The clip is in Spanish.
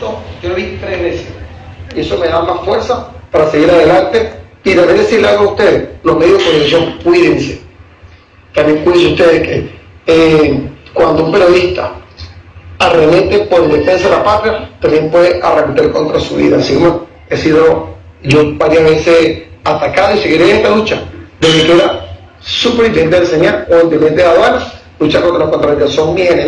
Yo lo vi tres veces. Y eso me da más fuerza para seguir adelante. Y también decirle algo a ustedes, los medios de comunicación, cuídense. También cuídense ustedes que eh, cuando un periodista arremete por defensa de la patria, también puede arremeter contra su vida. Así como he sido yo varias veces atacado y seguiré en esta lucha desde que era superintendente de señal o intendente de aduanas, luchar contra los contrarios, son mis enemigos.